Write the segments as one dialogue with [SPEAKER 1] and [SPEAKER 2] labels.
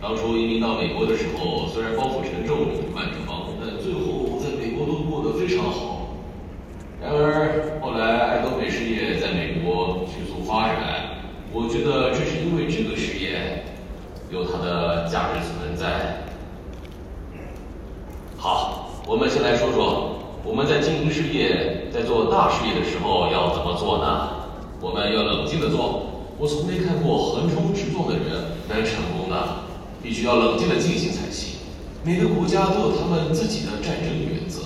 [SPEAKER 1] 当初移民到美国的时候，虽然包袱沉重，有万着忙，但最后在美国都过得非常好。然而后来爱多美事业在美国迅速发展，我觉得这是因为这个事业有它的价值存在。好，我们先来说说我们在经营事业、在做大事业的时候要怎么做呢？我们要冷静地做。我从没看过横冲直撞的人能成功的。必须要冷静的进行才行。每个国家都有他们自己的战争原则，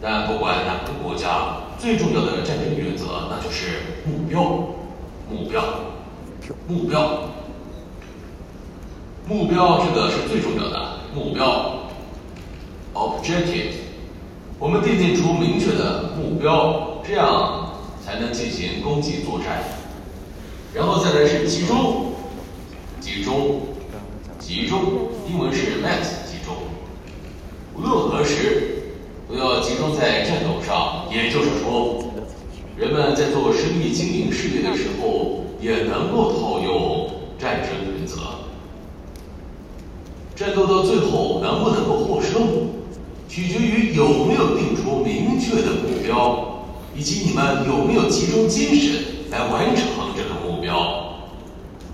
[SPEAKER 1] 但不管哪个国家，最重要的战争原则那就是目标，目标，目标，目标，这个是最重要的目标，objective。我们定定出明确的目标，这样才能进行攻击作战。然后再来是集中，集中。集中，英文是 mass 集中。无论何时，都要集中在战斗上。也就是说，人们在做生意经营事业的时候，也能够套用战争原则。战斗到最后能不能够获胜，取决于有没有定出明确的目标，以及你们有没有集中精神来完成这个目标，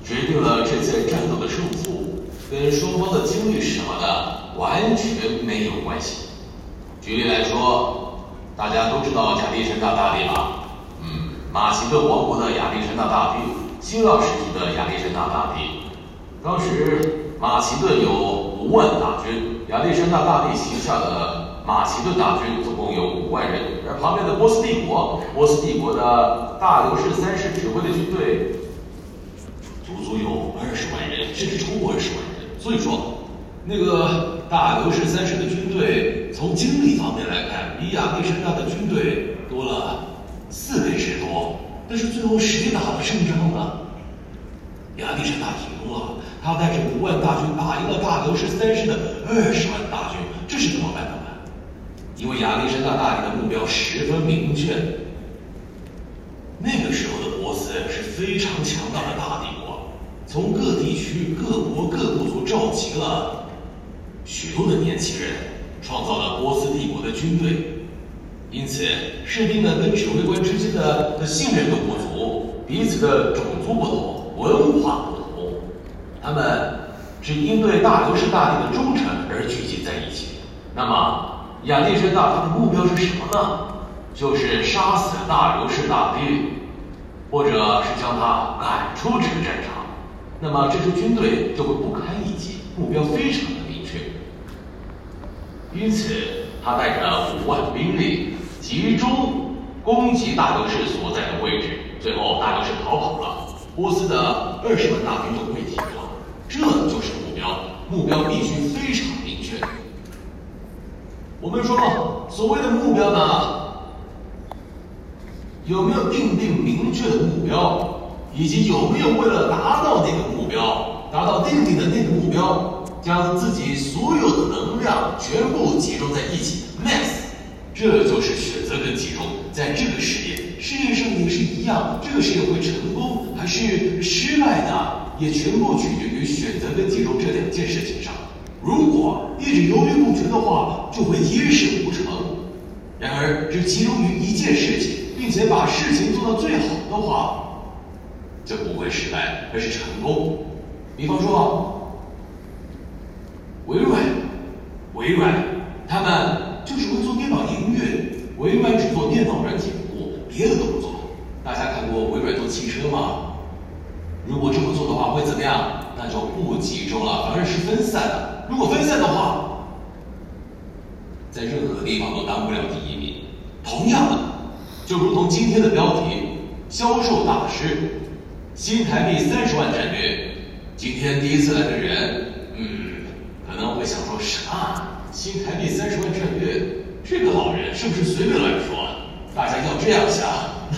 [SPEAKER 1] 决定了这次战斗的胜负。跟双方的经历什么的完全没有关系。举例来说，大家都知道亚历山大大帝吧？嗯，马其顿王国的亚历山大大帝，希腊时期的亚历山大大帝。当时马其顿有五万大军，亚历山大大帝旗下的马其顿大军总共有五万人，而旁边的波斯帝国，波斯帝国的大流士三世指挥的军队，足足有二十万人，甚至超过二十万人。所以说，那个大流士三世的军队，从精力方面来看，比亚历山大的军队多了四倍之多。但是最后谁打了胜仗呢？亚历山大成功了，他带着五万大军打赢了大流士三世的二十万大军，这是怎么办的？因为亚历山大大帝的目标十分明确。那个时候的波斯是非常强大的大帝。从各地区、各国、各部族召集了许多的年轻人，创造了波斯帝国的军队。因此，士兵们跟指挥官之间的信任度不足，彼此的种族不同、文化不同，他们只因对大流士大帝的忠诚而聚集在一起。那么，亚历山大他的目标是什么呢？就是杀死大流士大帝，或者是将他赶出这个战场。那么这支军队就会不堪一击，目标非常的明确。因此，他带着五万兵力集中攻击大流士所在的位置，最后大流士逃跑了，波斯的二十万大军就溃堤了。这就是目标，目标必须非常明确。我们说，所谓的目标呢，有没有定定明确的目标？以及有没有为了达到那个目标，达到定定的那个目标，将自己所有的能量全部集中在一起，mass，这就是选择跟集中。在这个事业，事业上也是一样，这个事业会成功还是失败的，也全部取决于选择跟集中这两件事情上。如果一直犹豫不决的话，就会一事无成。然而，只集中于一件事情，并且把事情做到最好的话，就不会失败，而是成功。比方说，微软，微软，他们就是会做电脑音乐，微软只做电脑软件部，别的都不做。大家看过微软做汽车吗？如果这么做的话，会怎么样？那就不集中了，反而是分散的。如果分散的话，在任何地方都当不了第一名。同样的，就如同今天的标题：销售大师。新台币三十万战略，今天第一次来的人，嗯，可能会想说什么？新台币三十万战略，这个老人是不是随便乱说？大家要这样想，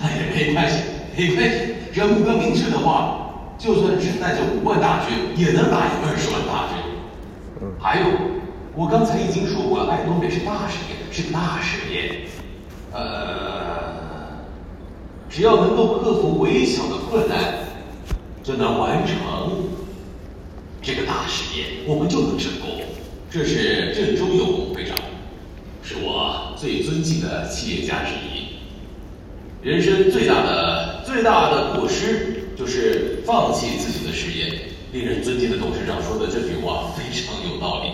[SPEAKER 1] 那也没关系，没关系。只要目标明确的话，就算只带着五万大军，也能打赢二十万大军。还有，我刚才已经说过了，爱多美是大事业，是大事业。呃，只要能够克服微小的困难。就能完成这个大事业我们就能成功。这是郑周永会长，是我最尊敬的企业家之一。人生最大的最大的过失就是放弃自己的事业。令人尊敬的董事长说的这句话非常有道理。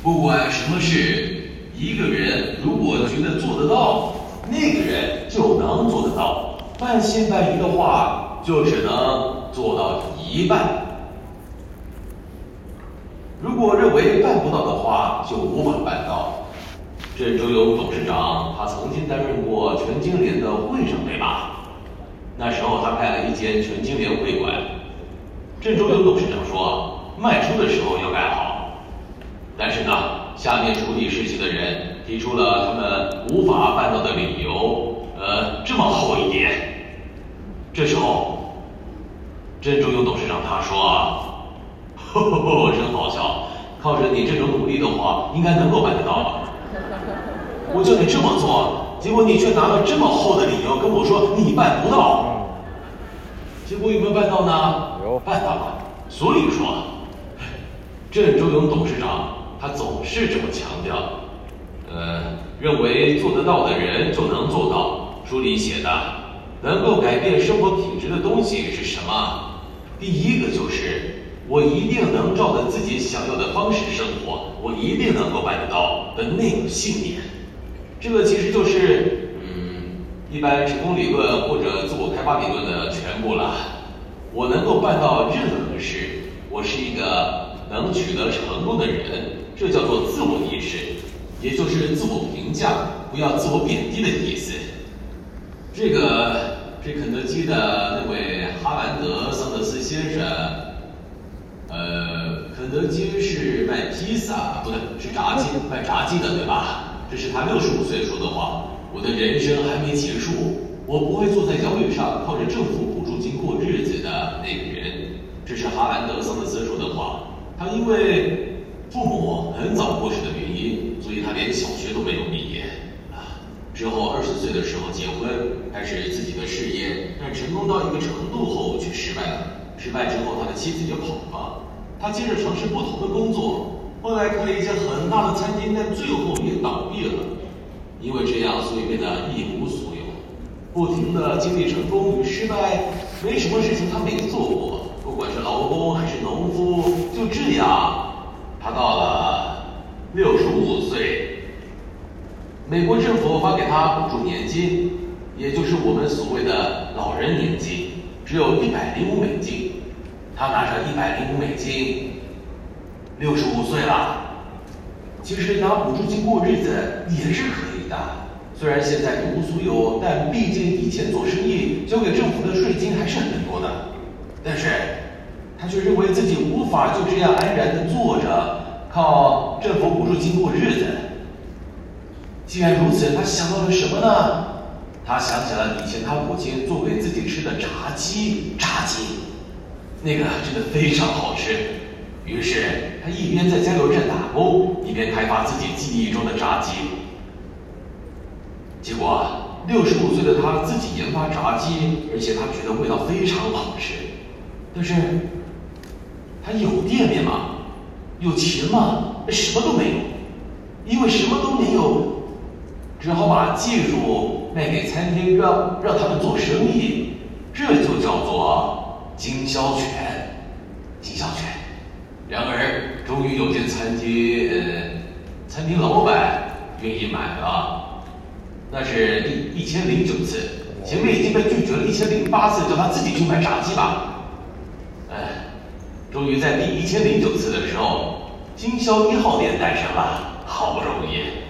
[SPEAKER 1] 不管什么事，一个人如果觉得做得到，那个人就能做得到。半信半疑的话，就只能做到一半。如果认为办不到的话，就无法办到。郑周永董事长，他曾经担任过全金联的会长，对吧？那时候他开了一间全金联会馆。郑周永董事长说，卖出的时候要盖好。但是呢，下面处理事情的人提出了他们无法办到的理由，呃，这么厚一点。这时候，郑周永董事长他说，呵呵呵，真好笑，靠着你这种努力的话，应该能够办得到吧？我叫你这么做，结果你却拿了这么厚的理由跟我说你办不到。结果有没有办到呢？有，办到了。所以说，郑周永董事长他总是这么强调，呃，认为做得到的人就能做到。书里写的，能够改变生活品质的东西是什么？第一个就是我一定能照着自己想要的方式生活，我一定能够办得到的那个信念。这个其实就是，嗯，一般成功理论或者自我开发理论的全部了。我能够办到任何事，我是一个能取得成功的人，这叫做自我意识，也就是自我评价，不要自我贬低的意思。这个这肯德基的那位哈兰德桑德斯先生，呃，肯德基是卖披萨，不对，是炸鸡，卖炸鸡的，对吧？这是他六十五岁说的话。我的人生还没结束，我不会坐在摇椅上靠着政府补助金过日子的那个人。这是哈兰德桑德斯说的话。他因为父母很早过世的原因，所以他连小学都没有毕业。之后二十岁的时候结婚，开始自己的事业，但成功到一个程度后却失败了。失败之后，他的妻子就跑了。他接着尝试不同的工作。后来开了一家很大的餐厅，但最后也倒闭了。因为这样，所以变得一无所有，不停地经历成功与失败，没什么事情他没做过。不管是劳工还是农夫，就这样，他到了六十五，美国政府发给他补助年金，也就是我们所谓的老人年金，只有一百零五美金。他拿着一百零五美金。六十五岁了，其实拿补助金过日子也是可以的。虽然现在一无所有，但毕竟以前做生意交给政府的税金还是很多的。但是，他却认为自己无法就这样安然的坐着，靠政府补助金过日子。既然如此，他想到了什么呢？他想起了以前他母亲做给自己吃的炸鸡，炸鸡，那个真的非常好吃。于是他一边在加油站打工，一边开发自己记忆中的炸鸡。结果六十五岁的他自己研发炸鸡，而且他觉得味道非常好吃。但是他有店面吗？有钱吗？什么都没有。因为什么都没有，只好把技术卖给餐厅，让让他们做生意。这就叫做经销权，经销权。然而，终于有间餐厅，呃，餐厅老板愿意买了。那是第一千零九次，前面已经被拒绝了一千零八次，叫他自己去买炸鸡吧。哎，终于在第一千零九次的时候，经销一号店诞生了，好不容易。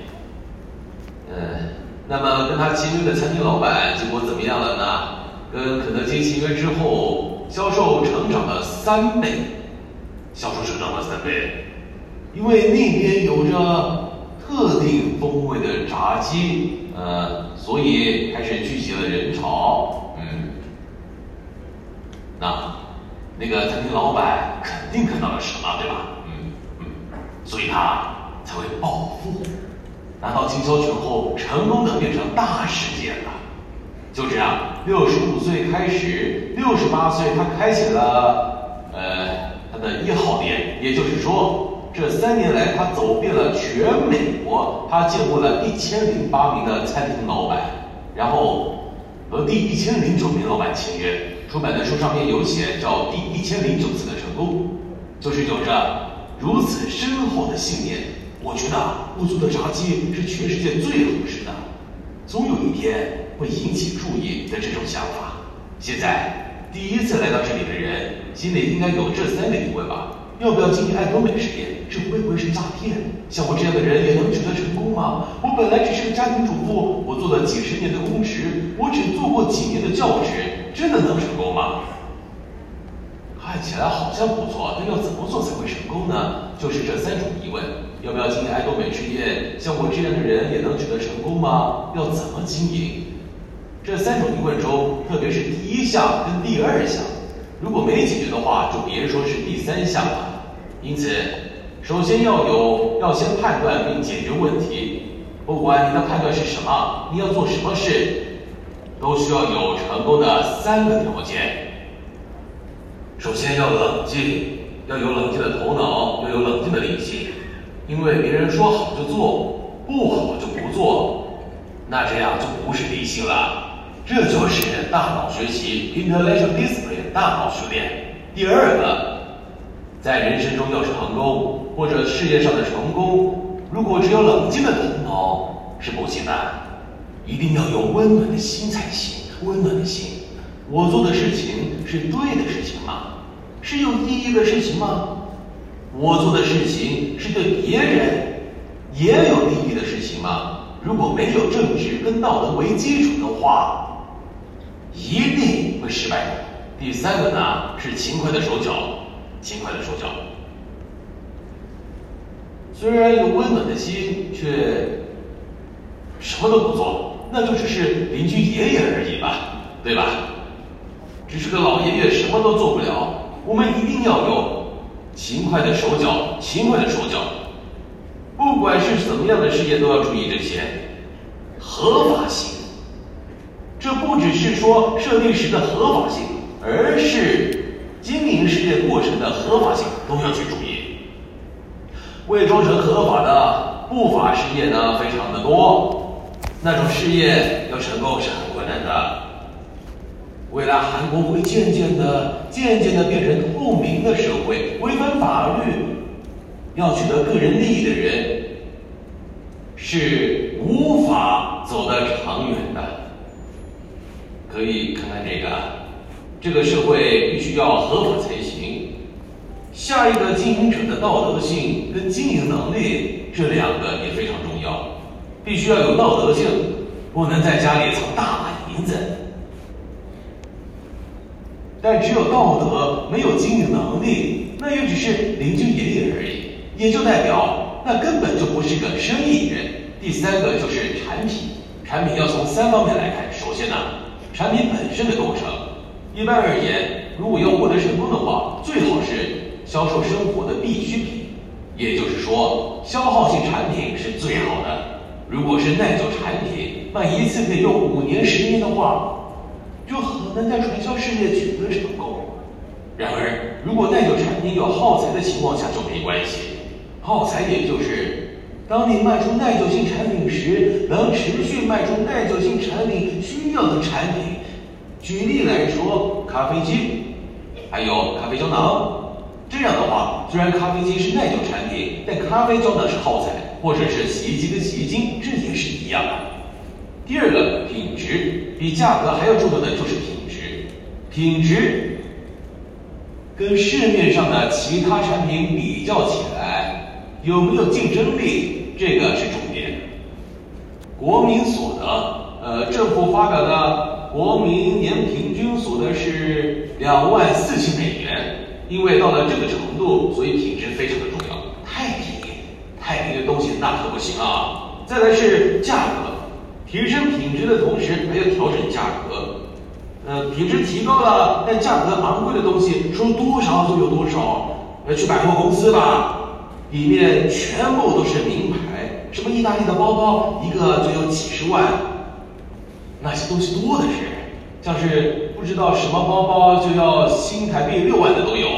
[SPEAKER 1] 嗯，那么跟他签约的餐厅老板结果怎么样了呢？跟肯德基签约之后，销售成长了三倍。销售成长了三倍，因为那边有着特定风味的炸鸡，呃，所以开始聚集了人潮。嗯，那那个餐厅老板肯定看到了什么，对吧？嗯嗯，所以他才会暴富，拿到经销权后，成功的变成大事件了。就这样，六十五岁开始，六十八岁他开启了，呃。他的一号店，也就是说，这三年来他走遍了全美国，他见过了一千零八名的餐厅老板，然后和第一千零九名老板签约。出版的书上面有写，叫第一千零九次的成功，就是有着如此深厚的信念。我觉得我做的炸鸡是全世界最好吃的，总有一天会引起注意的这种想法。现在。第一次来到这里的人，心里应该有这三个疑问吧？要不要进行爱多美事业？这会不会是诈骗？像我这样的人也能取得成功吗？我本来只是个家庭主妇，我做了几十年的公职，我只做过几年的教职，真的能成功吗？看起来好像不错，但要怎么做才会成功呢？就是这三种疑问：要不要经营爱多美事业？像我这样的人也能取得成功吗？要怎么经营？这三种疑问中，特别是第一项跟第二项，如果没解决的话，就别说是第三项了。因此，首先要有，要先判断并解决问题。不管你的判断是什么，你要做什么事，都需要有成功的三个条件。首先要冷静，要有冷静的头脑，要有冷静的理性。因为别人说好就做，不好就不做，那这样就不是理性了。这就是大脑学习 （intellectual discipline） 大脑训练。第二个，在人生中要是成功，或者事业上的成功，如果只有冷静的头脑是不行的，一定要有温暖的心才行。温暖的心，我做的事情是对的事情吗？是有意义的事情吗？我做的事情是对别人也有利益的事情吗？如果没有正直跟道德为基础的话，一定会失败的。第三个呢，是勤快的手脚，勤快的手脚。虽然有温暖的心，却什么都不做，那就只是邻居爷爷而已吧，对吧？只是个老爷爷，什么都做不了。我们一定要有勤快的手脚，勤快的手脚。不管是怎么样的事业，都要注意这些合法性。这不只是说设立时的合法性，而是经营事业过程的合法性都要去注意。伪装成合法的不法事业呢，非常的多，那种事业要成功是很困难的。未来韩国会渐渐的、渐渐的变成透明的社会，违反法律要取得个人利益的人是无法走得长远的。可以看看这个，这个社会必须要合法才行。下一个经营者的道德性跟经营能力，这两个也非常重要，必须要有道德性，不能在家里藏大把银子。但只有道德没有经营能力，那也只是邻居爷爷而已，也就代表那根本就不是个生意人。第三个就是产品，产品要从三方面来看。首先呢。产品本身的构成，一般而言，如果要获得成功的话，最好是销售生活的必需品，也就是说，消耗性产品是最好的。如果是耐久产品，卖一次可以用五年、十年的话，就很难在传销事业取得成功。然而，如果耐久产品有耗材的情况下就没关系，耗材也就是。当你卖出耐久性产品时，能持续卖出耐久性产品需要的产品。举例来说，咖啡机，还有咖啡胶囊。这样的话，虽然咖啡机是耐久产品，但咖啡胶囊是耗材，或者是洗衣机跟洗衣精，这也是一样的。第二个，品质，比价格还要重要的就是品质。品质跟市面上的其他产品比较起来，有没有竞争力？这个是重点。国民所得，呃，政府发表的国民年平均所得是两万四千美元。因为到了这个程度，所以品质非常的重要。太便宜，太便宜的东西那可不行啊。再来是价格，提升品质的同时还要调整价格。呃，品质提高了，但价格昂贵的东西说多少就有多少。呃，去百货公司吧。里面全部都是名牌，什么意大利的包包，一个就有几十万，那些东西多的是，像是不知道什么包包就要新台币六万的都有。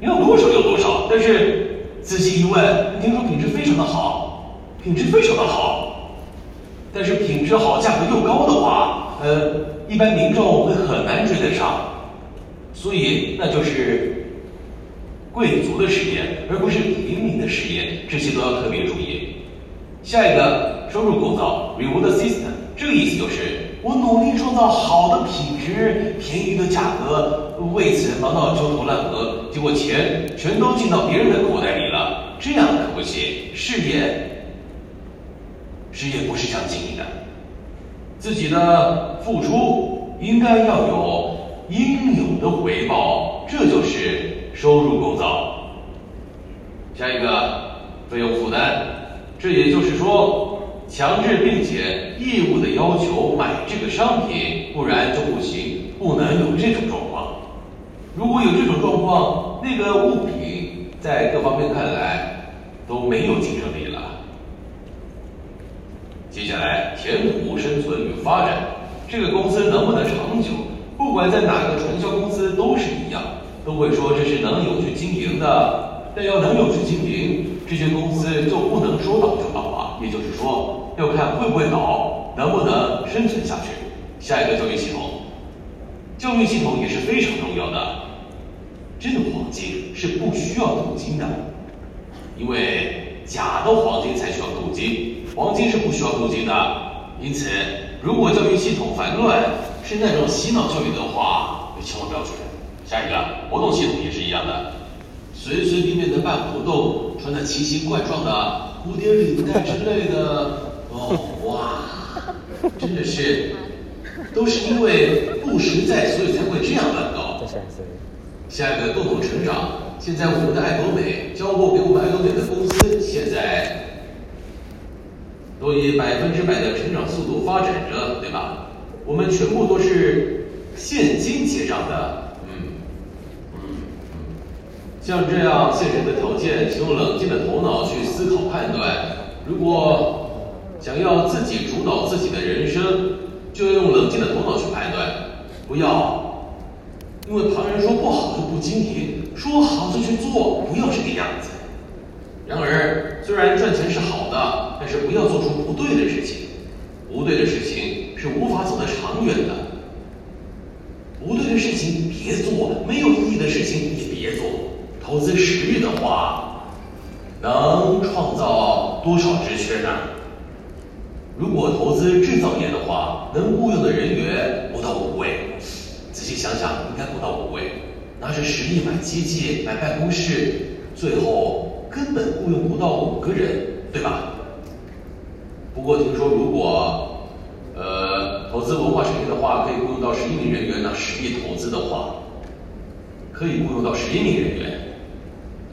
[SPEAKER 1] 要多少有多少。但是仔细一问，听说品质非常的好，品质非常的好。但是品质好，价格又高的话，呃，一般民众会很难追得上。所以那就是贵族的实验，而不是平民的实验，这些都要特别注意。下一个收入构造 reward system，这个意思就是。我努力创造好的品质、便宜的价格，为此忙到焦头烂额，结果钱全都进到别人的口袋里了，这样可不行。事业，事业不是这样经营的，自己的付出应该要有应有的回报，这就是收入构造。下一个费用负担，这也就是说。强制并且义务的要求买这个商品，不然就不行，不能有这种状况。如果有这种状况，那个物品在各方面看来都没有竞争力了。接下来，前途、生存与发展，这个公司能不能长久？不管在哪个传销公司都是一样，都会说这是能有去经营的。但要能有去经营，这些公司就不能说倒就倒啊，也就是说。要看会不会倒，能不能生存下去。下一个教育系统，教育系统也是非常重要的。真的黄金是不需要镀金的，因为假的黄金才需要镀金，黄金是不需要镀金的。因此，如果教育系统繁乱，是那种洗脑教育的话，就千万不要去。下一个活动系统也是一样的，随随便便的办活动，穿的奇形怪状的蝴蝶领带之类的。哦哇，真的是，都是因为不实在，所以才会这样乱搞。下一个共同成长。现在我们的爱多美交货给我们爱多美的公司，现在都以百分之百的成长速度发展着，对吧？我们全部都是现金结账的，嗯嗯嗯。像这样现实的条件，请用冷静的头脑去思考判断。如果想要自己主导自己的人生，就要用冷静的头脑去判断，不要因为旁人说不好就不经营，说好就去做，不要这个样子。然而，虽然赚钱是好的，但是不要做出不对的事情，不对的事情是无法走得长远的。不对的事情别做，没有意义的事情也别做。投资十亿的话，能创造多少职缺呢？如果投资制造业的话，能雇佣的人员不到五位。仔细想想，应该不到五位。拿着十亿买机器、买办公室，最后根本雇佣不到五个人，对吧？不过听说，如果呃投资文化产业的话，可以雇佣到十一名人员。那十亿投资的话，可以雇佣到十一名人员。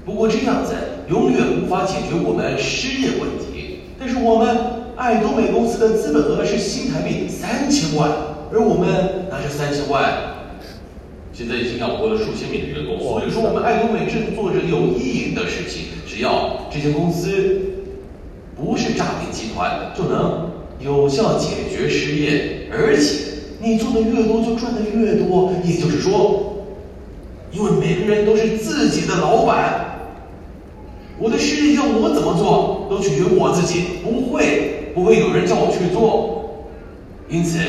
[SPEAKER 1] 不过这样子永远无法解决我们失业问题。但是我们。爱多美公司的资本额是新台币三千万，而我们拿着三千万，现在已经养活了数千名的员工。所以说，我们爱多美正做着有意义的事情。只要这些公司不是诈骗集团，就能有效解决失业。而且，你做的越多，就赚的越多。也就是说，因为每个人都是自己的老板，我的事业要我怎么做，都取决于我自己，不会。不会有人叫我去做，因此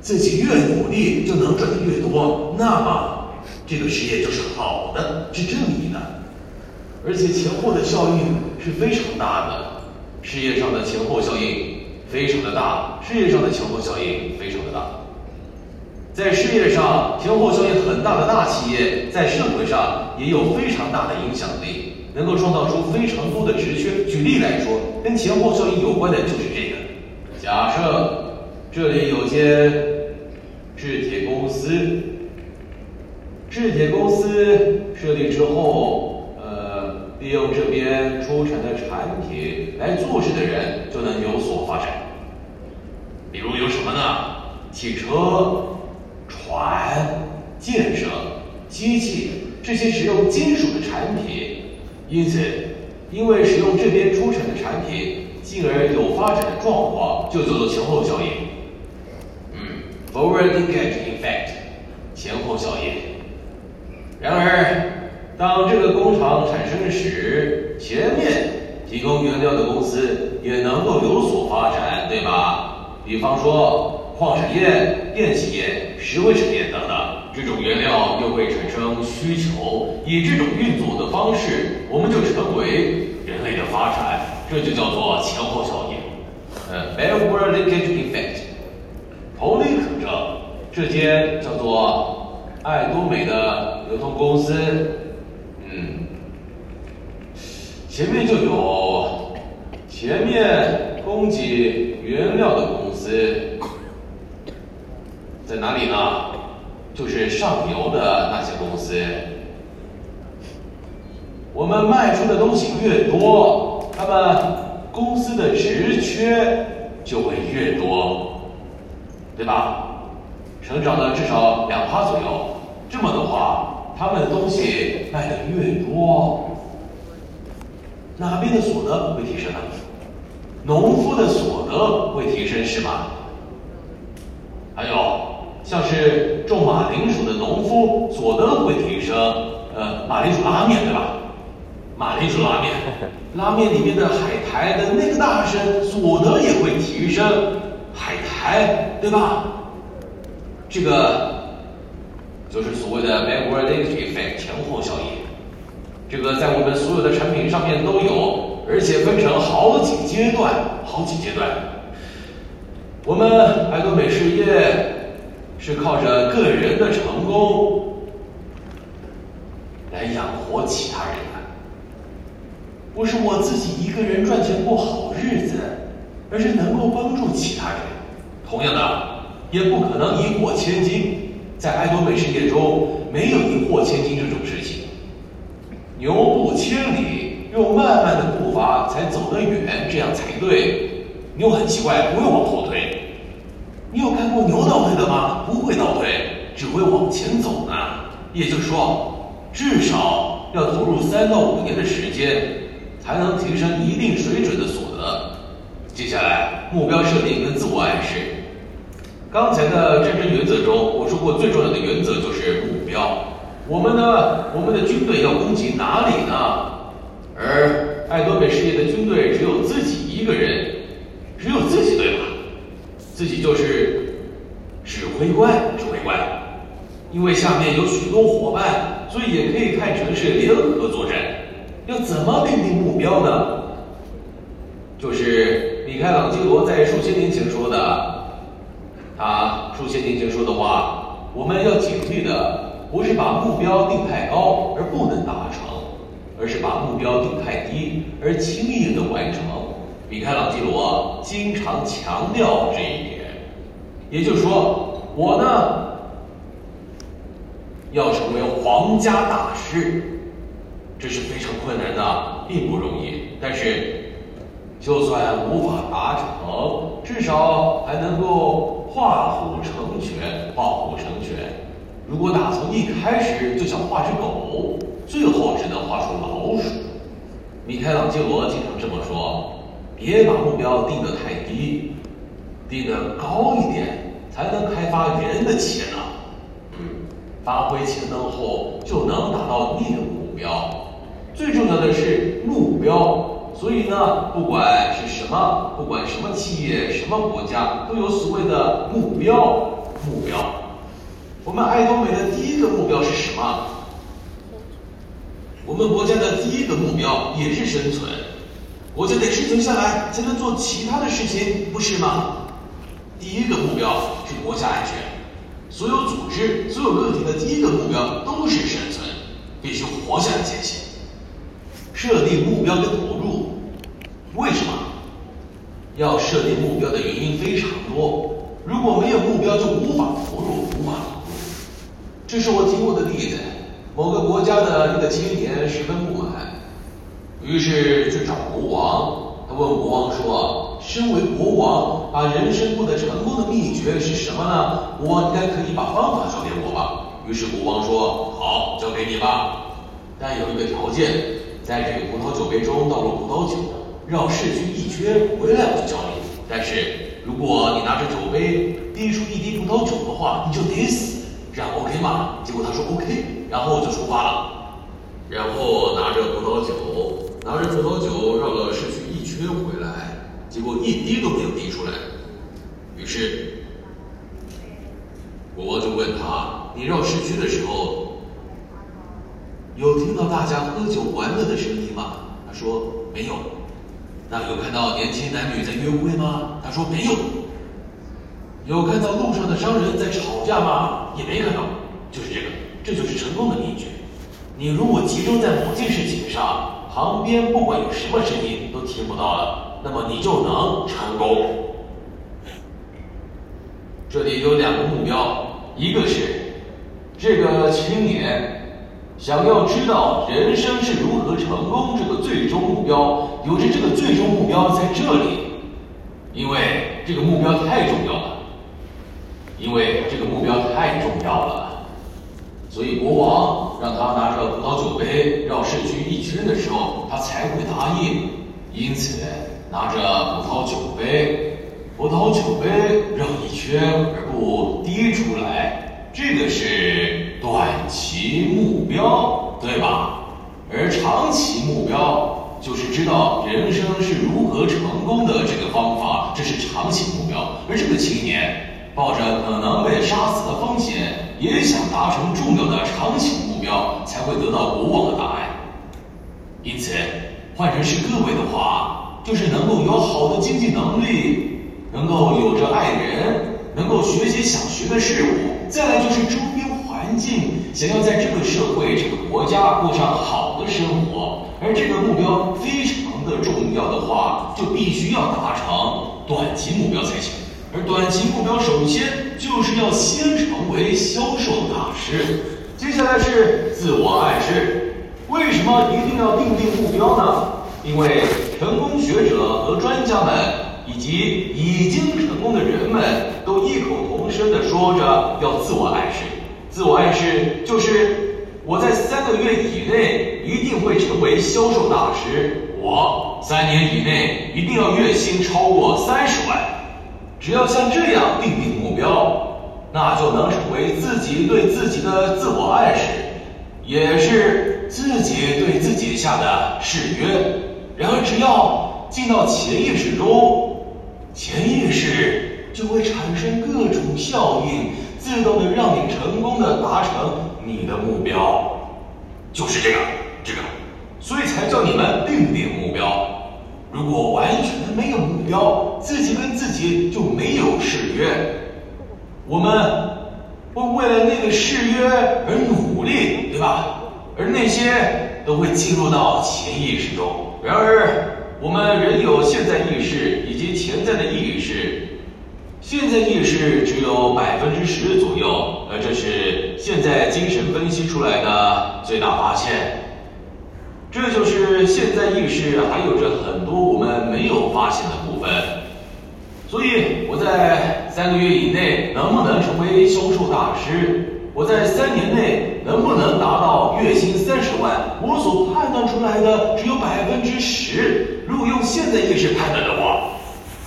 [SPEAKER 1] 自己越努力就能赚得越多，那么这个事业就是好的，是正义的，而且前后的效应是非常大的。事业上的前后效应非常的大，事业上的前后效应非常的大。在事业上前后效应很大的大企业，在社会上也有非常大的影响力。能够创造出非常多的职缺。举例来说，跟前后效应有关的就是这个。假设这里有间制铁公司，制铁公司设立之后，利用这边出产的产品来做事的人就能有所发展。比如有什么呢？汽车、船、建设、机器这些使用金属的产品。因此，因为使用这边出产的产品，进而有发展的状况，就叫做前后效应。嗯，forward linkage effect，前后效应。然而，当这个工厂产生时，前面提供原料的公司也能够有所发展，对吧？比方说矿产业、电企业、石灰产业等等，这种原料又会产生需求，以这种运作的方式，我们就成为人类的发展，这就叫做前后效应。呃，backward linkage effect。同理可证，这间叫做爱多美的流通公司，前面就有前面供给原料的公司，在哪里呢？就是上游的那些公司。我们卖出的东西越多，他们公司的职缺就会越多。对吧？成长了至少两趴左右，这么的话，他们的东西卖的越多，哪边的所得会提升呢？农夫的所得会提升是吧？还有像是种马铃薯的农夫所得会提升，呃，马铃薯拉面对吧？马铃薯拉面，拉面里面的海苔的那个大神所得也会提升。海苔，对吧？这个就是所谓的 backward effect 前后效应。这个在我们所有的产品上面都有，而且分成好几阶段，好几阶段。我们爱多美事业是靠着个人的成功来养活其他人的，不是我自己一个人赚钱过好日子。而是能够帮助其他人，同样的，也不可能一获千金。在爱多美事业中，没有一获千金这种事情。牛步千里，用慢慢的步伐才走得远，这样才对。牛很奇怪，不会往后退。你有看过牛倒退的吗？不会倒退，只会往前走呢。也就是说，至少要投入三到五年的时间，才能提升一定水准的所得。接下来，目标设定跟自我暗示。刚才的战争原则中，我说过最重要的原则就是目标。我们呢，我们的军队要攻击哪里呢？而爱多美事业的军队只有自己一个人，只有自己对吧？自己就是指挥官，指挥官。因为下面有许多伙伴，所以也可以看成是联合作战。要怎么定定目标呢？就是。米开朗基罗在数千年前说的，他数千年前说的话，我们要警惕的不是把目标定太高而不能达成，而是把目标定太低而轻易的完成。米开朗基罗经常强调这一点，也就是说，我呢要成为皇家大师，这是非常困难的，并不容易，但是。就算无法达成，至少还能够画虎成犬，画虎成犬。如果打从一开始就想画只狗，最后只能画出老鼠。米开朗基罗经常这么说：别把目标定得太低，定得高一点，才能开发人的潜能。嗯，发挥潜能后，就能达到你的目标。最重要的是目标。所以呢，不管是什么，不管什么企业、什么国家，都有所谓的目标。目标，我们爱多美的第一个目标是什么？我们国家的第一个目标也是生存。国家得生存下来，才能做其他的事情，不是吗？第一个目标是国家安全。所有组织、所有个体的第一个目标都是生存，必须活下来才行。设定目标跟投入。为什么要设定目标的原因非常多。如果没有目标，就无法投入，无法。这是我听过的例子。某个国家的一个青年十分不满，于是去找国王。他问国王说：“身为国王，把人生过得成功的秘诀是什么呢？”国王应该可以把方法交给我吧。于是国王说：“好，交给你吧。但有一个条件，在这个葡萄酒杯中倒入葡萄酒。”绕市区一圈回来我就教你。但是如果你拿着酒杯滴出一滴葡萄酒的话，你就得死，这样 OK 吗？结果他说 OK，然后就出发了。然后拿着葡萄酒，拿着葡萄酒绕了市区一圈回来，结果一滴都没有滴出来。于是国王就问他：“你绕市区的时候，有听到大家喝酒玩乐的声音吗？”他说：“没有。”那有看到年轻男女在约会吗？他说：“没有。”有看到路上的商人在吵架吗？也没看到。就是这个，这就是成功的秘诀。你如果集中在某件事情上，旁边不管有什么声音都听不到了，那么你就能成功。这里有两个目标，一个是这个青年想要知道人生是如何成功，这个最终目标，有着这个最终目标在这里，因为这个目标太重要了，因为这个目标太重要了。所以国王让他拿着葡萄酒杯绕市区一圈的时候，他才会答应。因此，拿着葡萄酒杯，葡萄酒杯绕一圈而不滴出来，这个是短期目标，对吧？而长期目标就是知道人生是如何成功的这个方法，这是长期目标。而这个青年。抱着可能被杀死的风险，也想达成重要的长期目标，才会得到国王的答案。因此，换成是各位的话，就是能够有好的经济能力，能够有着爱人，能够学习想学的事物，再来就是周边环境，想要在这个社会、这个国家过上好的生活，而这个目标非常的重要的话，就必须要达成短期目标才行。而短期目标，首先就是要先成为销售大师。接下来是自我暗示。为什么一定要定定目标呢？因为成功学者和专家们，以及已经成功的人们都异口同声地说着要自我暗示。自我暗示就是我在三个月以内一定会成为销售大师。我三年以内一定要月薪超过三十万。只要像这样定定目标，那就能成为自己对自己的自我暗示，也是自己对自己下的誓约。然而，只要进到潜意识中，潜意识就会产生各种效应，自动的让你成功的达成你的目标。就是这个，这个，所以才叫你们定定目标。如果完全没有目标，自己跟自己就没有誓约，我们会为了那个誓约而努力，对吧？而那些都会进入到潜意识中。然而，我们仍有现在意识以及潜在的意识，现在意识只有百分之十左右，而这是现在精神分析出来的最大发现。这就是现在意识还有着很多我们没有发现的部分，所以我在三个月以内能不能成为销售大师？我在三年内能不能达到月薪三十万？我所判断出来的只有百分之十。如果用现在意识判断的话。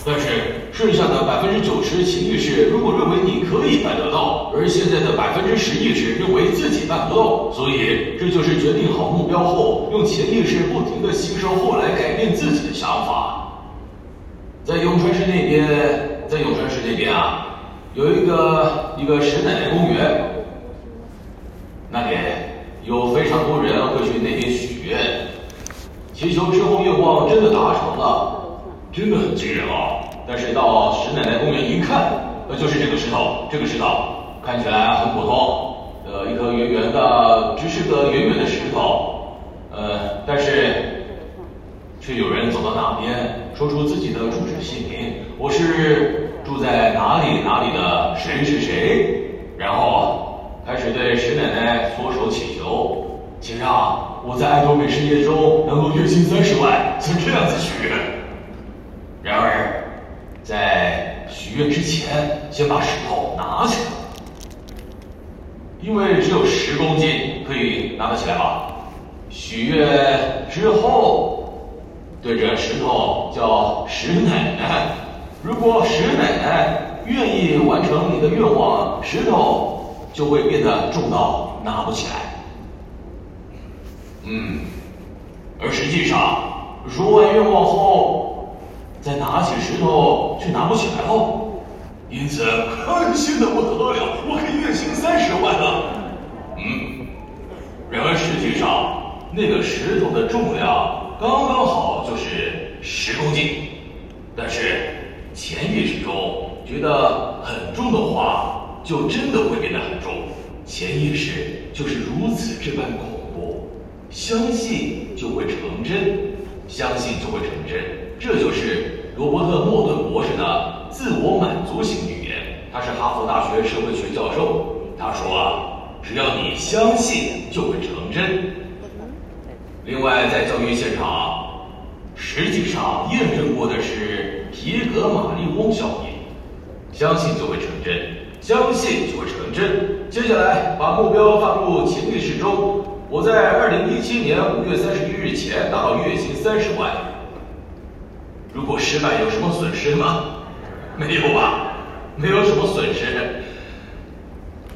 [SPEAKER 1] 但是剩下的百分之九十潜意识如果认为你可以办得到，而现在的百分之十意识认为自己办不到，所以这就是决定好目标后，用潜意识不停的吸收，后来改变自己的想法。在永川市那边，在永川市那边啊，有一个一个石奶奶公园，那里有非常多人会去那边许愿，祈求之后愿望真的达成了。真的很惊人啊！但是到石奶奶公园一看，呃就是这个石头，这个石头看起来很普通，呃，一颗圆圆的，只是个圆圆的石头，呃，但是却有人走到那边，说出自己的住址姓名，我是住在哪里哪里的谁是谁，然后开始对石奶奶搓手祈求，请让我在爱多美事业中能够月薪三十万，像这样子许愿。然而，在许愿之前，先把石头拿起来，因为只有十公斤可以拿得起来吧。许愿之后，对着石头叫石奶奶。如果石奶奶愿意完成你的愿望，石头就会变得重到拿不起来。嗯，而实际上，说完愿望后，再拿起石头却拿不起来了，因此开心的不得了，我可以月薪三十万了。嗯，然而实际上，那个石头的重量刚刚好就是十公斤，但是潜意识中觉得很重的话，就真的会变得很重。潜意识就是如此这般恐怖，相信就会成真，相信就会成真，这就是罗伯特·莫顿博士的自我满足型语言。他是哈佛大学社会学教授。他说啊，只要你相信，就会成真。另外，在教育现场，实际上验证过的是皮格马利翁效应，相信就会成真。相信就会成真。接下来把目标放入潜意识中。我在二零一七年五月三十一日前达到月薪三十万。如果失败有什么损失吗？没有吧，没有什么损失。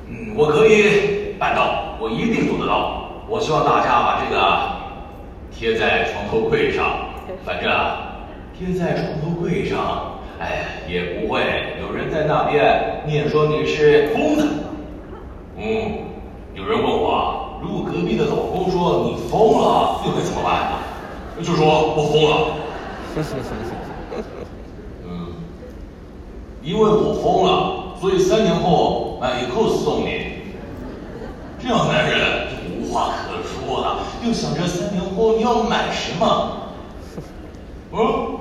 [SPEAKER 1] 嗯，我可以办到，我一定做得到。我希望大家把这个贴在床头柜上，反正贴在床头柜上。哎，也不会有人在那边念说你是疯的。嗯，有人问我，如果隔壁的老公说你疯了，又该怎么办？就说我疯了。谢谢谢谢嗯，因为我疯了，所以三年后买一 cos 送你。这样男人就无话可说了，又想着三年后你要买什么？嗯。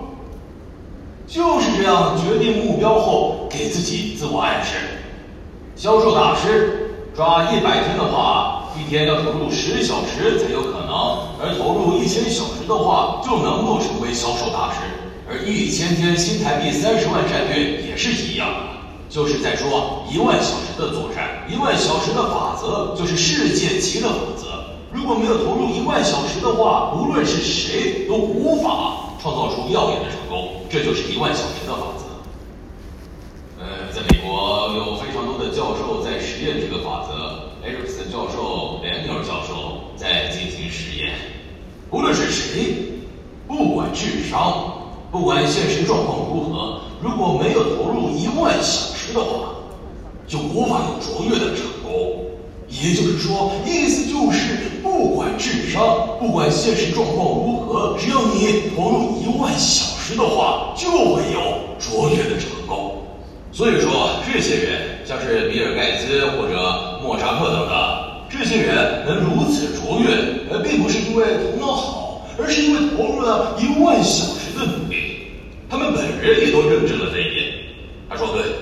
[SPEAKER 1] 就是这样决定目标后，给自己自我暗示。销售大师抓一百天的话，一天要投入十小时才有可能；而投入一千小时的话，就能够成为销售大师。而一千天新台币三十万战略也是一样，就是在说一万小时的作战，一万小时的法则就是世界级的法则。如果没有投入一万小时的话，无论是谁都无法。创造出耀眼的成功，这就是一万小时的法则。呃，在美国有非常多的教授在实验这个法则，艾克森教授、兰尼尔教授在进行实验。无论是谁，不管智商，不管现实状况如何，如果没有投入一万小时的话，就无法有卓越的成功。也就是说，意思就是，不管智商，不管现实状况如何，只要你投入一万小时的话，就会有卓越的成功。所以说，这些人，像是比尔盖茨或者莫扎特等等，这些人能如此卓越，呃，并不是因为头脑好，而是因为投入了一万小时的努力。他们本人也都认证了这一点。他说：“对，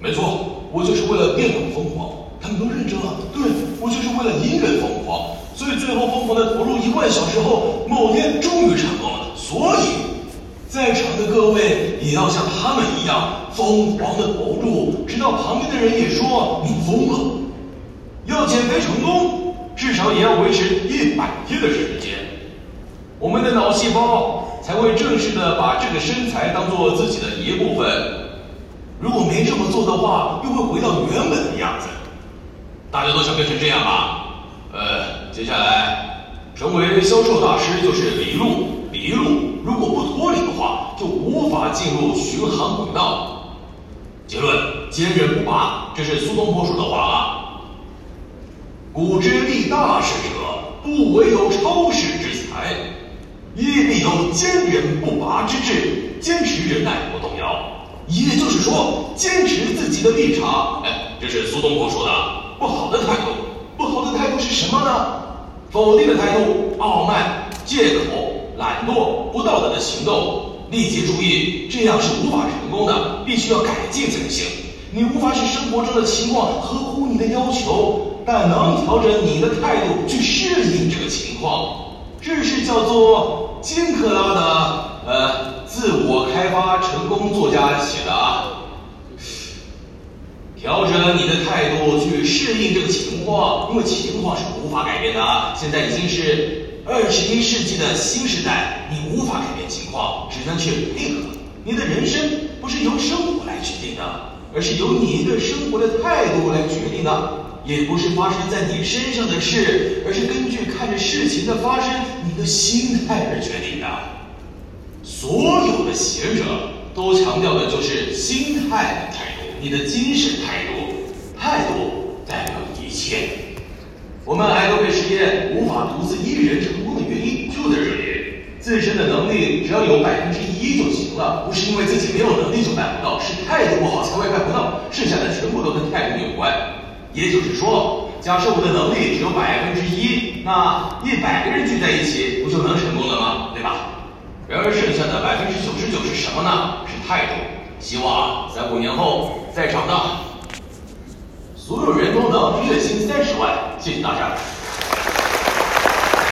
[SPEAKER 1] 没错，我就是为了变得疯狂。”他们都认证了，对，我就是为了音乐疯狂，所以最后疯狂的投入一万小时后，某天终于成功了。所以，在场的各位也要像他们一样疯狂的投入，直到旁边的人也说你疯了。要减肥成功，至少也要维持一百天的时间，我们的脑细胞才会正式的把这个身材当做自己的一部分。如果没这么做的话，又会回到原本的样子。大家都想变成这样吧？呃，接下来成为销售大师就是李璐，迷路。如果不脱离的话，就无法进入巡航轨道。结论：坚韧不拔，这是苏东坡说的话啊。古之立大事者，不惟有超世之才，亦必有坚韧不拔之志，坚持忍耐不动摇。也就是说，坚持自己的立场。哎，这是苏东坡说的。不好的态度，不好的态度是什么呢？否定的态度、傲慢、借口、懒惰、不道德的行动。立即注意，这样是无法成功的，必须要改进才行。你无法使生活中的情况合乎你的要求，但能调整你的态度去适应这个情况。这是叫做金克拉的呃自我开发成功作家写的啊。调整你的态度去适应这个情况，因为情况是无法改变的。现在已经是二十一世纪的新时代，你无法改变情况，只能去配合。你的人生不是由生活来决定的，而是由你对生活的态度来决定的。也不是发生在你身上的事，而是根据看着事情的发生，你的心态而决定的。所有的学者都强调的就是心态的态度，你的精神态度，态度代表一切。我们爱多美实验无法独自一人成功的原因就在这里。自身的能力只要有百分之一就行了，不是因为自己没有能力就办不到，是态度不好才会办不到，剩下的全部都跟态度有关。也就是说，假设我的能力只有百分之一，那一百个人聚在一起，不就能成功了吗？对吧？然而剩下的百分之九十九是什么呢？是态度。希望在五年后在场的所有员工的月薪三十万。谢谢大家。